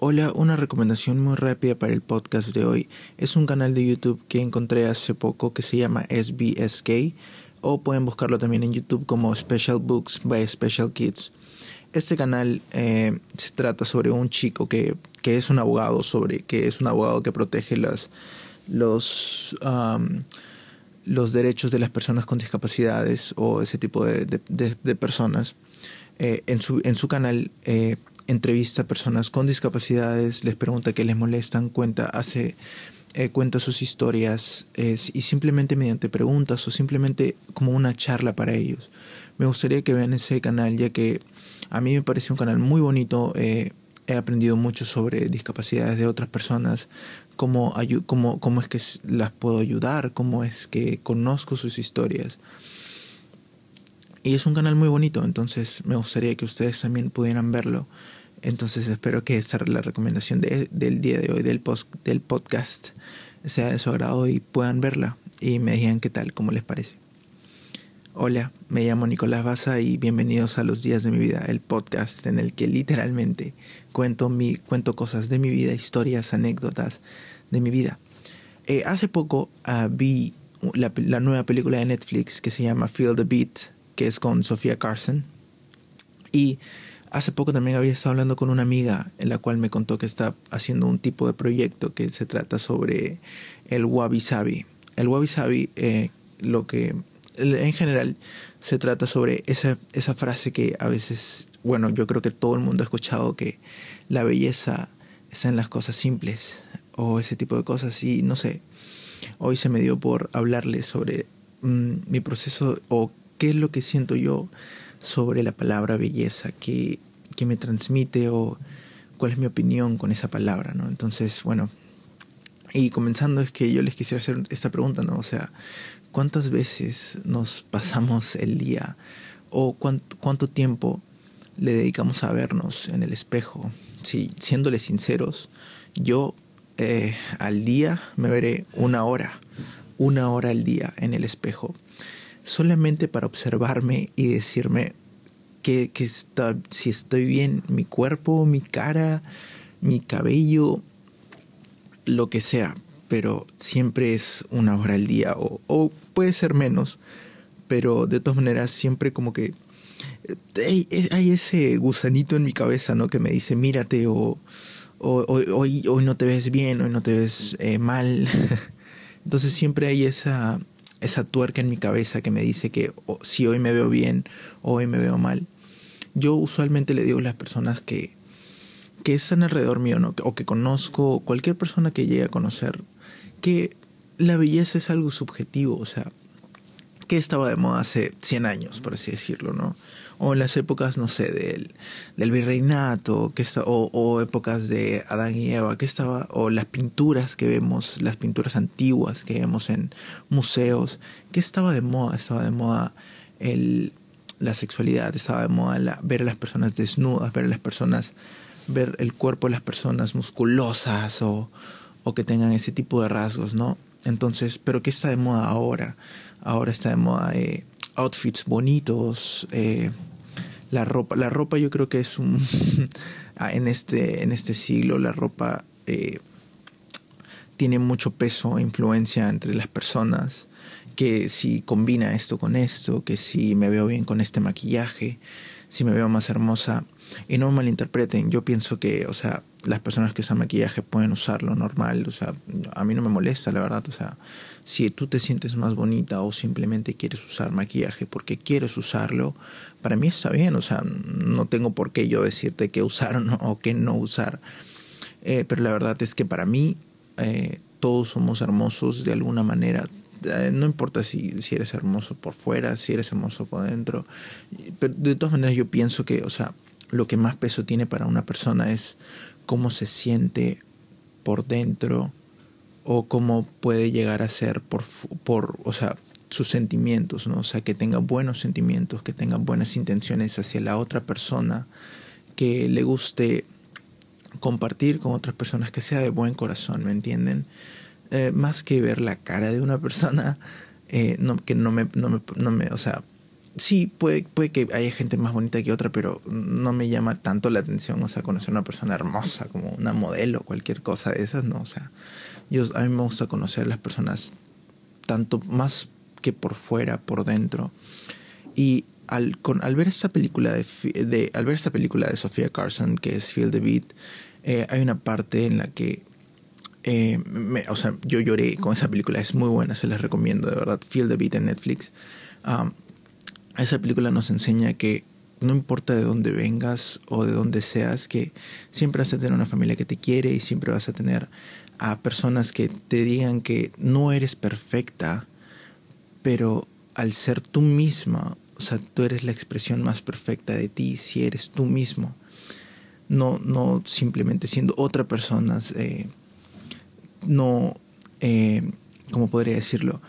Hola, una recomendación muy rápida para el podcast de hoy. Es un canal de YouTube que encontré hace poco que se llama SBSK o pueden buscarlo también en YouTube como Special Books by Special Kids. Este canal eh, se trata sobre un chico que, es un abogado sobre que es un abogado que protege las, los los derechos de las personas con discapacidades o ese tipo de, personas. Eh, en, su, en su canal eh, entrevista a personas con discapacidades, les pregunta qué les molestan, cuenta, hace, eh, cuenta sus historias y simplemente mediante preguntas o simplemente como una charla para ellos. Me gustaría que vean ese canal ya que a mí me parece un canal muy bonito. he aprendido mucho sobre discapacidades de otras personas, cómo, cómo, cómo es que las puedo ayudar, cómo es que conozco sus historias. Y es un canal muy bonito, entonces me gustaría que ustedes también pudieran verlo. Entonces espero que esa la recomendación del día de hoy del, post, del podcast sea de su agrado y puedan verla y me digan qué tal, cómo les parece. Hola, me llamo Nicolás Baza y bienvenidos a Los Días de mi Vida, el podcast en el que literalmente cuento, mi, cuento cosas de mi vida, historias, anécdotas de mi vida. Eh, hace poco ah, vi la, la, nueva película de Netflix que se llama Feel the Beat, que es con Sofía Carson. Y hace poco también había estado hablando con una amiga en la cual me contó que está haciendo un tipo de proyecto que se trata sobre el wabi sabi. El wabi sabi, eh, lo que en general se trata sobre esa, esa frase que a veces, bueno, yo creo que todo el mundo ha escuchado que la belleza está en las cosas simples o ese tipo de cosas y no sé, hoy se me dio por hablarles sobre mm, mi proceso o qué es lo que siento yo sobre la palabra belleza, que, que me transmite o cuál es mi opinión con esa palabra, ¿no? Entonces, bueno, y comenzando es que yo les quisiera hacer esta pregunta, ¿no? O sea, ¿cuántas veces nos pasamos el día o cuánto, tiempo le dedicamos a vernos en el espejo? Si, siéndole sinceros, yo eh, al día me veré una hora, una hora al día en el espejo, solamente para observarme y decirme que, que está, si estoy bien, mi cuerpo, mi cara, mi cabello, lo que sea, pero siempre es una hora al día o, puede ser menos, pero de todas maneras siempre como que hay, ese gusanito en mi cabeza, ¿no? Que me dice, mírate o, hoy, hoy no te ves bien, hoy no te ves eh, mal. Entonces siempre hay esa, esa tuerca en mi cabeza que me dice que si hoy me veo bien hoy me veo mal. Yo usualmente le digo a las personas que que están alrededor mío, ¿no? o que conozco, cualquier persona que llegue a conocer, que la belleza es algo subjetivo, o sea, que estaba de moda hace 100 años, por así decirlo, ¿no? O en las épocas, no sé, del, del virreinato, que está, o, épocas de Adán y Eva, que estaba, o las pinturas que vemos, las pinturas antiguas que vemos en museos, que estaba de moda, estaba de moda el, la sexualidad, estaba de moda ver a las personas desnudas, ver a las personas ver el cuerpo de las personas musculosas o, o que tengan ese tipo de rasgos, ¿no? Entonces, ¿pero qué está de moda ahora? Ahora está de moda eh, outfits bonitos, eh, la ropa. La ropa yo creo que es un... Ah, en, este, en este siglo la ropa eh, tiene mucho peso e influencia entre las personas. Que si combina esto con esto, que si me veo bien con este maquillaje, si me veo más hermosa y no malinterpreten, yo pienso que, o sea, las personas que usan maquillaje pueden usarlo normal, o sea, a mí no me molesta, la verdad, o sea, si tú te sientes más bonita o simplemente quieres usar maquillaje porque quieres usarlo, para mí está bien, o sea, no tengo por qué yo decirte qué usar o, no, o qué no usar, eh, pero la verdad es que para mí eh, todos somos hermosos de alguna manera, eh, no importa si, si eres hermoso por fuera, si eres hermoso por dentro, pero de todas maneras yo pienso que, o sea, lo que más peso tiene para una persona es cómo se siente por dentro o cómo puede llegar a ser por, por o sea, sus sentimientos, ¿no? O sea, que tenga buenos sentimientos, que tenga buenas intenciones hacia la otra persona, que le guste compartir con otras personas, que sea de buen corazón, ¿me entienden? Eh, más que ver la cara de una persona, eh, no, que no me, no me, no me, o sea, sí, puede, puede que haya gente más bonita que otra, pero no me llama tanto la atención, o sea, conocer una persona hermosa como una modelo, cualquier cosa de esas, no, o sea, yo, a mí me gusta conocer las personas tanto más que por fuera, por dentro. Y al, con, al ver esta película de, de, al ver esta película de Sofía Carson, que es Feel the Beat, eh, hay una parte en la que eh, o sea, yo lloré con esa película, es muy buena, se las recomiendo, de verdad. Feel the Beat en Netflix. Um, esa película nos enseña que no importa de dónde vengas o de dónde seas, que siempre vas a tener una familia que te quiere y siempre vas a tener a personas que te digan que no eres perfecta, pero al ser tú misma, o sea, tú eres la expresión más perfecta de ti si eres tú mismo, no, no simplemente siendo otra persona, eh, no, eh, ¿cómo podría decirlo?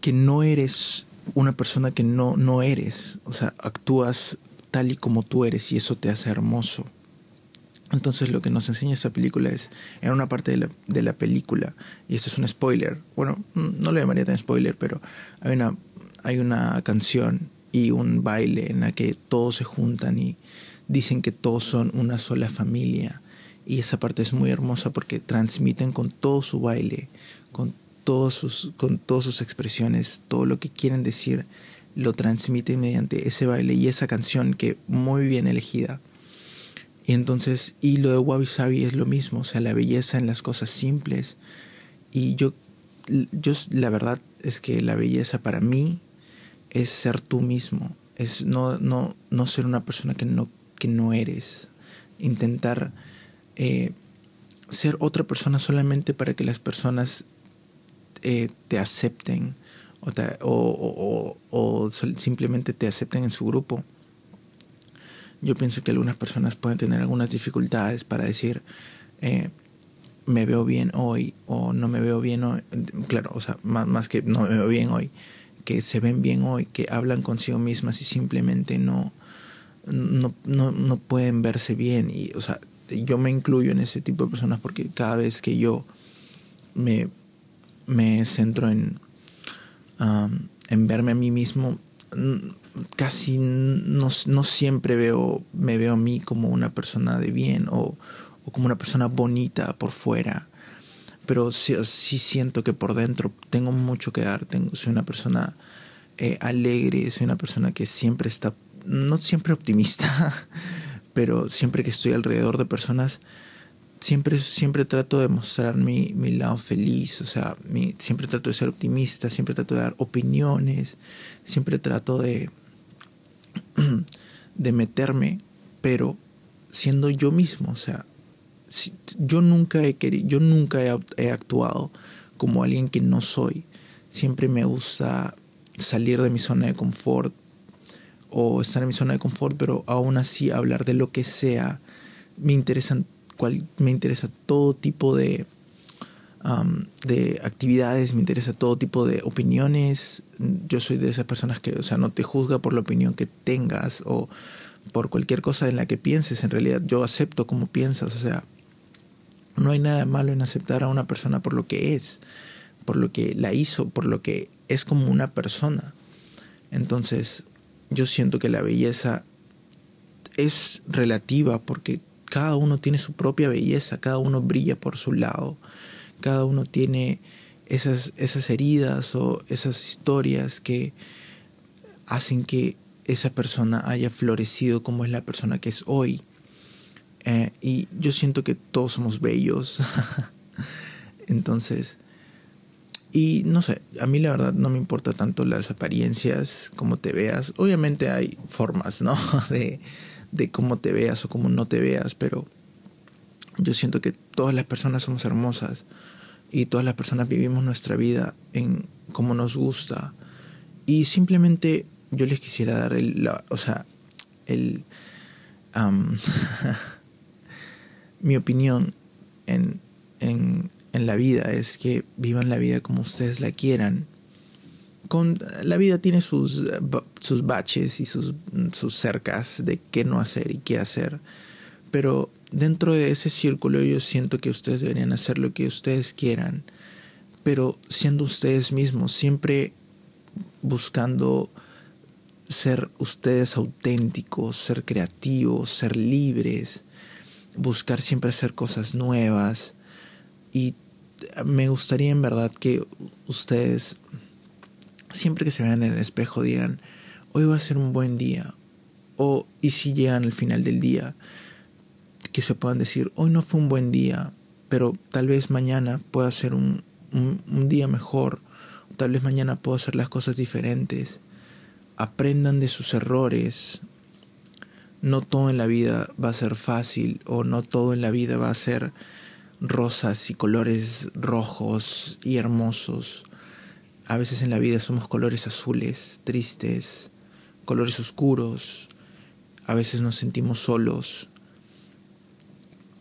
Que no eres una persona que no, no eres, o sea, actúas tal y como tú eres y eso te hace hermoso. Entonces lo que nos enseña esta película es, en una parte de la, de la película, y este es un spoiler, bueno, no lo llamaría tan spoiler, pero hay una, hay una canción y un baile en la que todos se juntan y dicen que todos son una sola familia. Y esa parte es muy hermosa porque transmiten con todo su baile, con todos sus, con todas sus expresiones, todo lo que quieren decir, lo transmiten mediante ese baile y esa canción que muy bien elegida. Y entonces, y lo de Wabi Sabi es lo mismo, o sea, la belleza en las cosas simples. Y yo, yo, la verdad es que la belleza para mí es ser tú mismo, es no, no, no ser una persona que no, que no eres, intentar eh, ser otra persona solamente para que las personas eh, te acepten o, o, simplemente te acepten en su grupo. Yo pienso que algunas personas pueden tener algunas dificultades para decir, eh, me veo bien hoy o no me veo bien hoy. Claro, o sea, más, más que no me veo bien hoy, que se ven bien hoy, que hablan consigo mismas y simplemente no, no, no, no pueden verse bien. Y, o sea, yo me incluyo en ese tipo de personas porque cada vez que yo me me centro en, en verme a mí mismo, casi no, no, siempre veo, me veo a mí como una persona de bien o, o como una persona bonita por fuera. Pero sí, sí, siento que por dentro tengo mucho que dar. Soy una persona eh, alegre, soy una persona que siempre está, no siempre optimista, pero siempre que estoy alrededor de personas siempre, siempre trato de mostrar mi, mi lado feliz, o sea, mi, siempre trato de ser optimista, siempre trato de dar opiniones, siempre trato de, de meterme, pero siendo yo mismo, o sea, yo nunca he querido, yo nunca he, actuado como alguien que no soy. Siempre me gusta salir de mi zona de confort o estar en mi zona de confort, pero aún así hablar de lo que sea. Me interesan me interesa todo tipo de, de actividades, me interesa todo tipo de opiniones. Yo soy de esas personas que, o sea, no te juzga por la opinión que tengas o por cualquier cosa en la que pienses. En realidad yo acepto como piensas, o sea, no hay nada malo en aceptar a una persona por lo que es, por lo que la hizo, por lo que es como una persona. Entonces, yo siento que la belleza es relativa porque cada uno tiene su propia belleza, cada uno brilla por su lado, cada uno tiene esas, esas heridas o esas historias que hacen que esa persona haya florecido como es la persona que es hoy. Eh, y yo siento que todos somos bellos. Entonces, y no sé, a mí la verdad no me importa tanto las apariencias, como te veas. Obviamente hay formas, ¿no? De, de cómo te veas o cómo no te veas, pero yo siento que todas las personas somos hermosas y todas las personas vivimos nuestra vida en como nos gusta. Y simplemente yo les quisiera dar el, o sea, el, mi opinión en, en, en la vida es que vivan la vida como ustedes la quieran. Con, la vida tiene sus, sus baches y sus, sus cercas de qué no hacer y qué hacer. Pero dentro de ese círculo yo siento que ustedes deberían hacer lo que ustedes quieran, pero siendo ustedes mismos, siempre buscando ser ustedes auténticos, ser creativos, ser libres, buscar siempre hacer cosas nuevas. Y me gustaría en verdad que ustedes, siempre que se vean en el espejo, digan, hoy va a ser un buen día. O, y si llegan al final del día, que se puedan decir, hoy no fue un buen día, pero tal vez mañana pueda ser un, un, día mejor, tal vez mañana puedo hacer las cosas diferentes. Aprendan de sus errores. No todo en la vida va a ser fácil o no todo en la vida va a ser rosas y colores rojos y hermosos. A veces en la vida somos colores azules, tristes, colores oscuros. A veces nos sentimos solos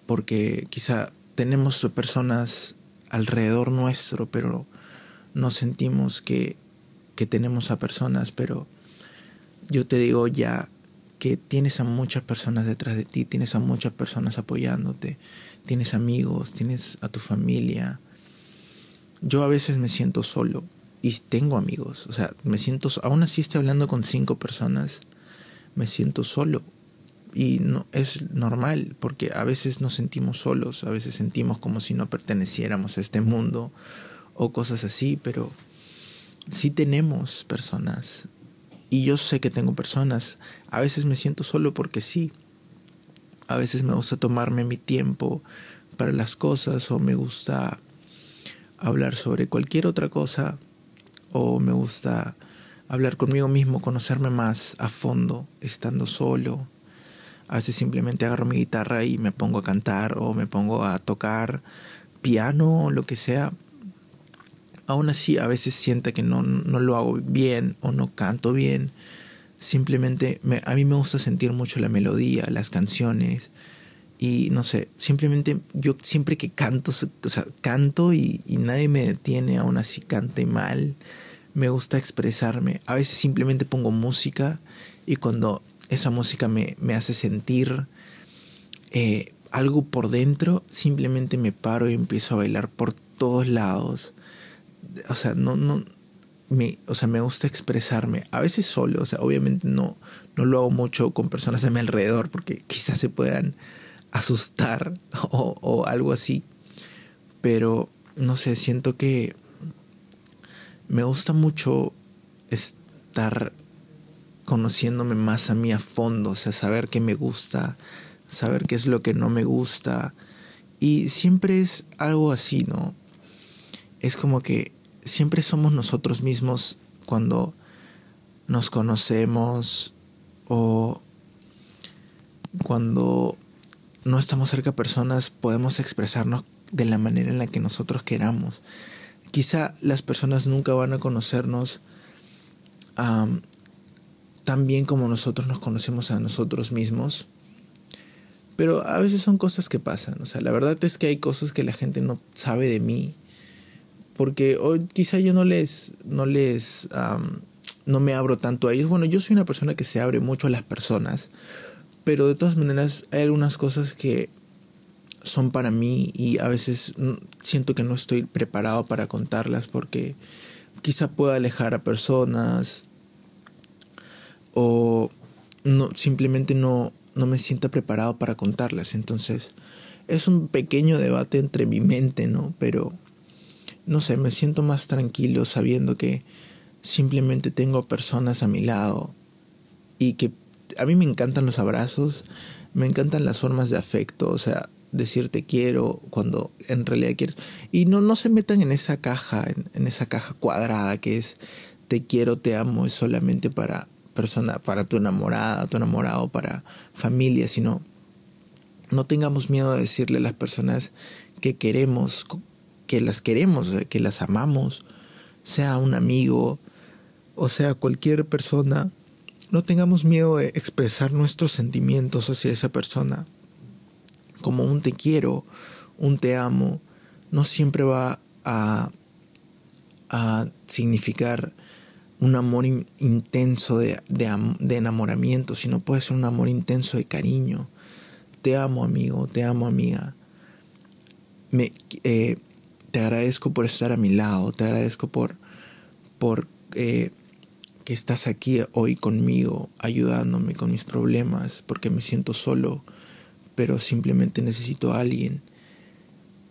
porque quizá tenemos personas alrededor nuestro, pero no sentimos que, que tenemos a personas, pero yo te digo ya que tienes a muchas personas detrás de ti, tienes a muchas personas apoyándote, tienes amigos, tienes a tu familia. Yo a veces me siento solo y tengo amigos, o sea, me siento, aún así estoy hablando con cinco personas, me siento solo y no es normal porque a veces nos sentimos solos, a veces sentimos como si no perteneciéramos a este mundo o cosas así, pero sí tenemos personas y yo sé que tengo personas. A veces me siento solo porque sí. A veces me gusta tomarme mi tiempo para las cosas o me gusta hablar sobre cualquier otra cosa o me gusta hablar conmigo mismo, conocerme más a fondo, estando solo, a veces simplemente agarro mi guitarra y me pongo a cantar o me pongo a tocar piano o lo que sea. Aún así, a veces siento que no, no lo hago bien o no canto bien. Simplemente me, a mí me gusta sentir mucho la melodía, las canciones. Y no sé, simplemente yo siempre que canto, o sea, canto y, nadie me detiene, aún así cante mal. Me gusta expresarme. A veces simplemente pongo música y cuando esa música me, hace sentir eh, algo por dentro, simplemente me paro y empiezo a bailar por todos lados. O sea, no, no, me, o sea, me gusta expresarme, a veces solo, o sea, obviamente no, no lo hago mucho con personas a mi alrededor porque quizás se puedan asustar o, algo así, pero no sé, siento que me gusta mucho estar conociéndome más a mí a fondo, o sea, saber qué me gusta, saber qué es lo que no me gusta. Y siempre es algo así, ¿no? Es como que siempre somos nosotros mismos cuando nos conocemos o cuando no estamos cerca de personas podemos expresarnos de la manera en la que nosotros queramos. Quizá las personas nunca van a conocernos tan bien como nosotros nos conocemos a nosotros mismos. Pero a veces son cosas que pasan. O sea, la verdad es que hay cosas que la gente no sabe de mí. Porque hoy quizá yo no les, no les, no me abro tanto a ellos. Bueno, yo soy una persona que se abre mucho a las personas. Pero de todas maneras hay algunas cosas que son para mí y a veces siento que no estoy preparado para contarlas porque quizá pueda alejar a personas o no, simplemente no, no me sienta preparado para contarlas. Entonces, es un pequeño debate entre mi mente, ¿no? Pero, no sé, me siento más tranquilo sabiendo que simplemente tengo personas a mi lado y que a mí me encantan los abrazos, me encantan las formas de afecto, o sea, decir te quiero cuando en realidad quieres. Y no, no se metan en esa caja, en, en esa caja cuadrada que es te quiero, te amo, es solamente para persona, para tu enamorada, tu enamorado, para familia, sino no tengamos miedo de decirle a las personas que queremos, que las queremos, que las amamos, sea un amigo o sea cualquier persona, no tengamos miedo de expresar nuestros sentimientos hacia esa persona. Como un te quiero, un te amo, no siempre va a, significar un amor intenso de, de, enamoramiento, sino puede ser un amor intenso de cariño. Te amo amigo, te amo amiga. Me, eh, te agradezco por estar a mi lado, te agradezco por, por eh, estás aquí hoy conmigo, ayudándome con mis problemas, porque me siento solo, pero simplemente necesito a alguien.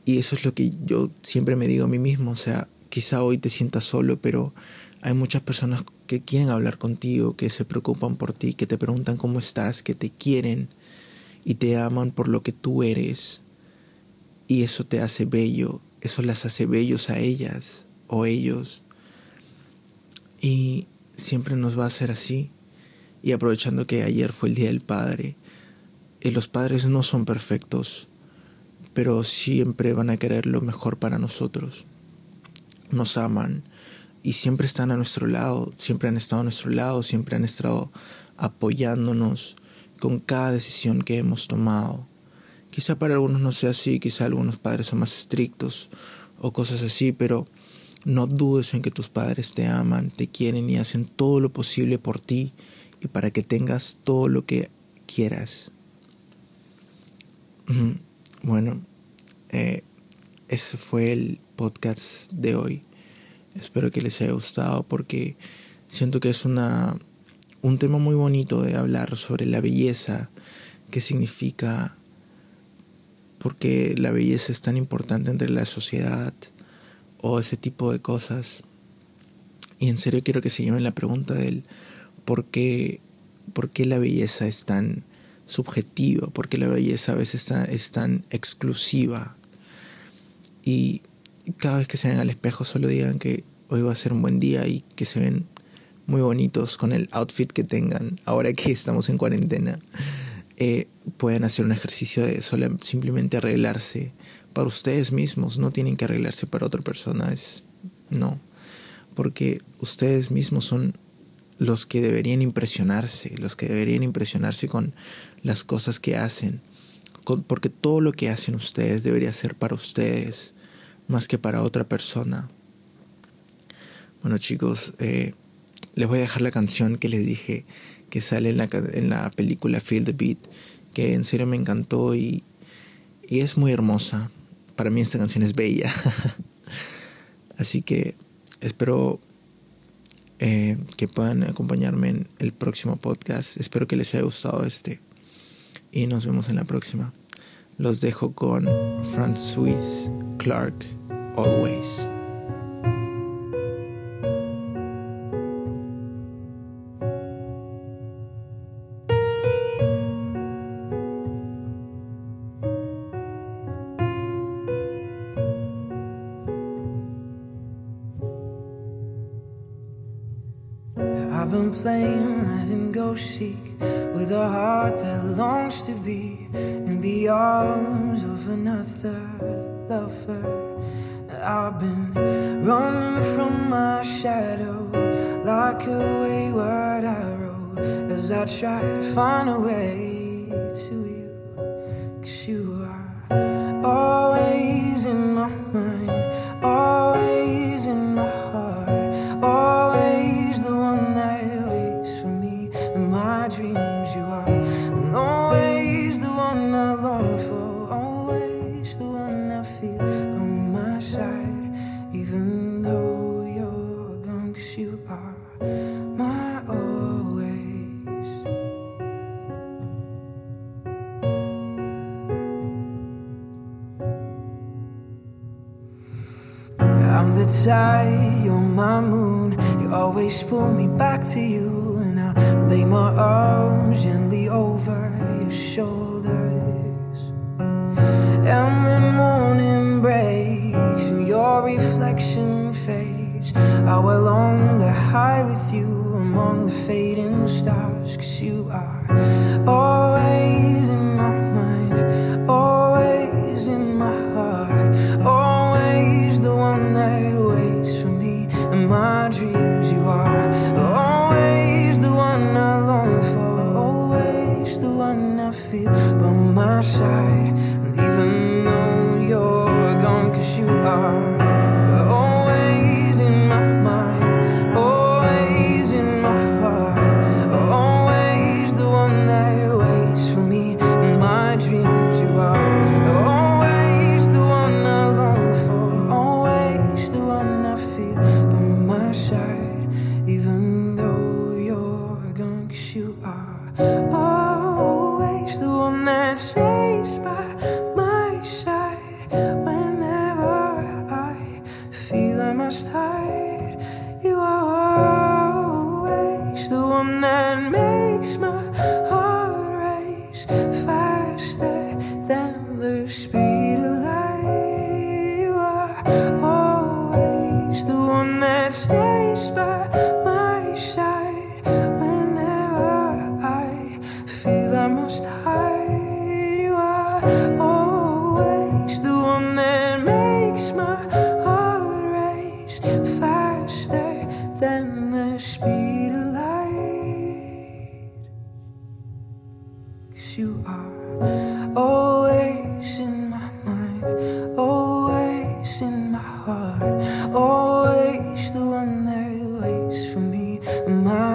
Y eso es lo que yo siempre me digo a mí mismo, o sea, quizá hoy te sientas solo, pero hay muchas personas que quieren hablar contigo, que se preocupan por ti, que te preguntan cómo estás, que te quieren y te aman por lo que tú eres. Y eso te hace bello, eso las hace bellos a ellas o ellos. Y siempre nos va a hacer así. Y aprovechando que ayer fue el Día del Padre, eh, los padres no son perfectos, pero siempre van a querer lo mejor para nosotros. Nos aman y siempre están a nuestro lado, siempre han estado a nuestro lado, siempre han estado apoyándonos con cada decisión que hemos tomado. Quizá para algunos no sea así, quizá algunos padres son más estrictos o cosas así, pero no dudes en que tus padres te aman, te quieren y hacen todo lo posible por ti y para que tengas todo lo que quieras. Bueno, eh, ese fue el podcast de hoy. Espero que les haya gustado porque siento que es una, un tema muy bonito de hablar sobre la belleza, qué significa, porque la belleza es tan importante entre la sociedad, o ese tipo de cosas. Y en serio quiero que se lleven la pregunta del por qué, por qué la belleza es tan subjetiva, por qué la belleza a veces es tan exclusiva. Y cada vez que se ven al espejo solo digan que hoy va a ser un buen día y que se ven muy bonitos con el outfit que tengan ahora que estamos en cuarentena. Eh, pueden hacer un ejercicio de solo, simplemente arreglarse para ustedes mismos, no tienen que arreglarse para otra persona, es no, porque ustedes mismos son los que deberían impresionarse, los que deberían impresionarse con las cosas que hacen, porque todo lo que hacen ustedes debería ser para ustedes, más que para otra persona. Bueno chicos, eh, les voy a dejar la canción que les dije que sale en la, en la película Feel the Beat, que en serio me encantó y, y es muy hermosa para mí esta canción es bella. Así que espero eh, que puedan acompañarme en el próximo podcast. Espero que les haya gustado este. Y nos vemos en la próxima. Los dejo con Francis Clark, Always. Try to find a way to you. Cause you are always always pull me back to you, and I lay my arms gently over your shoulders. And when morning breaks and your reflection fades, I will long to hide with you among the fading stars. Cause you are always heart. my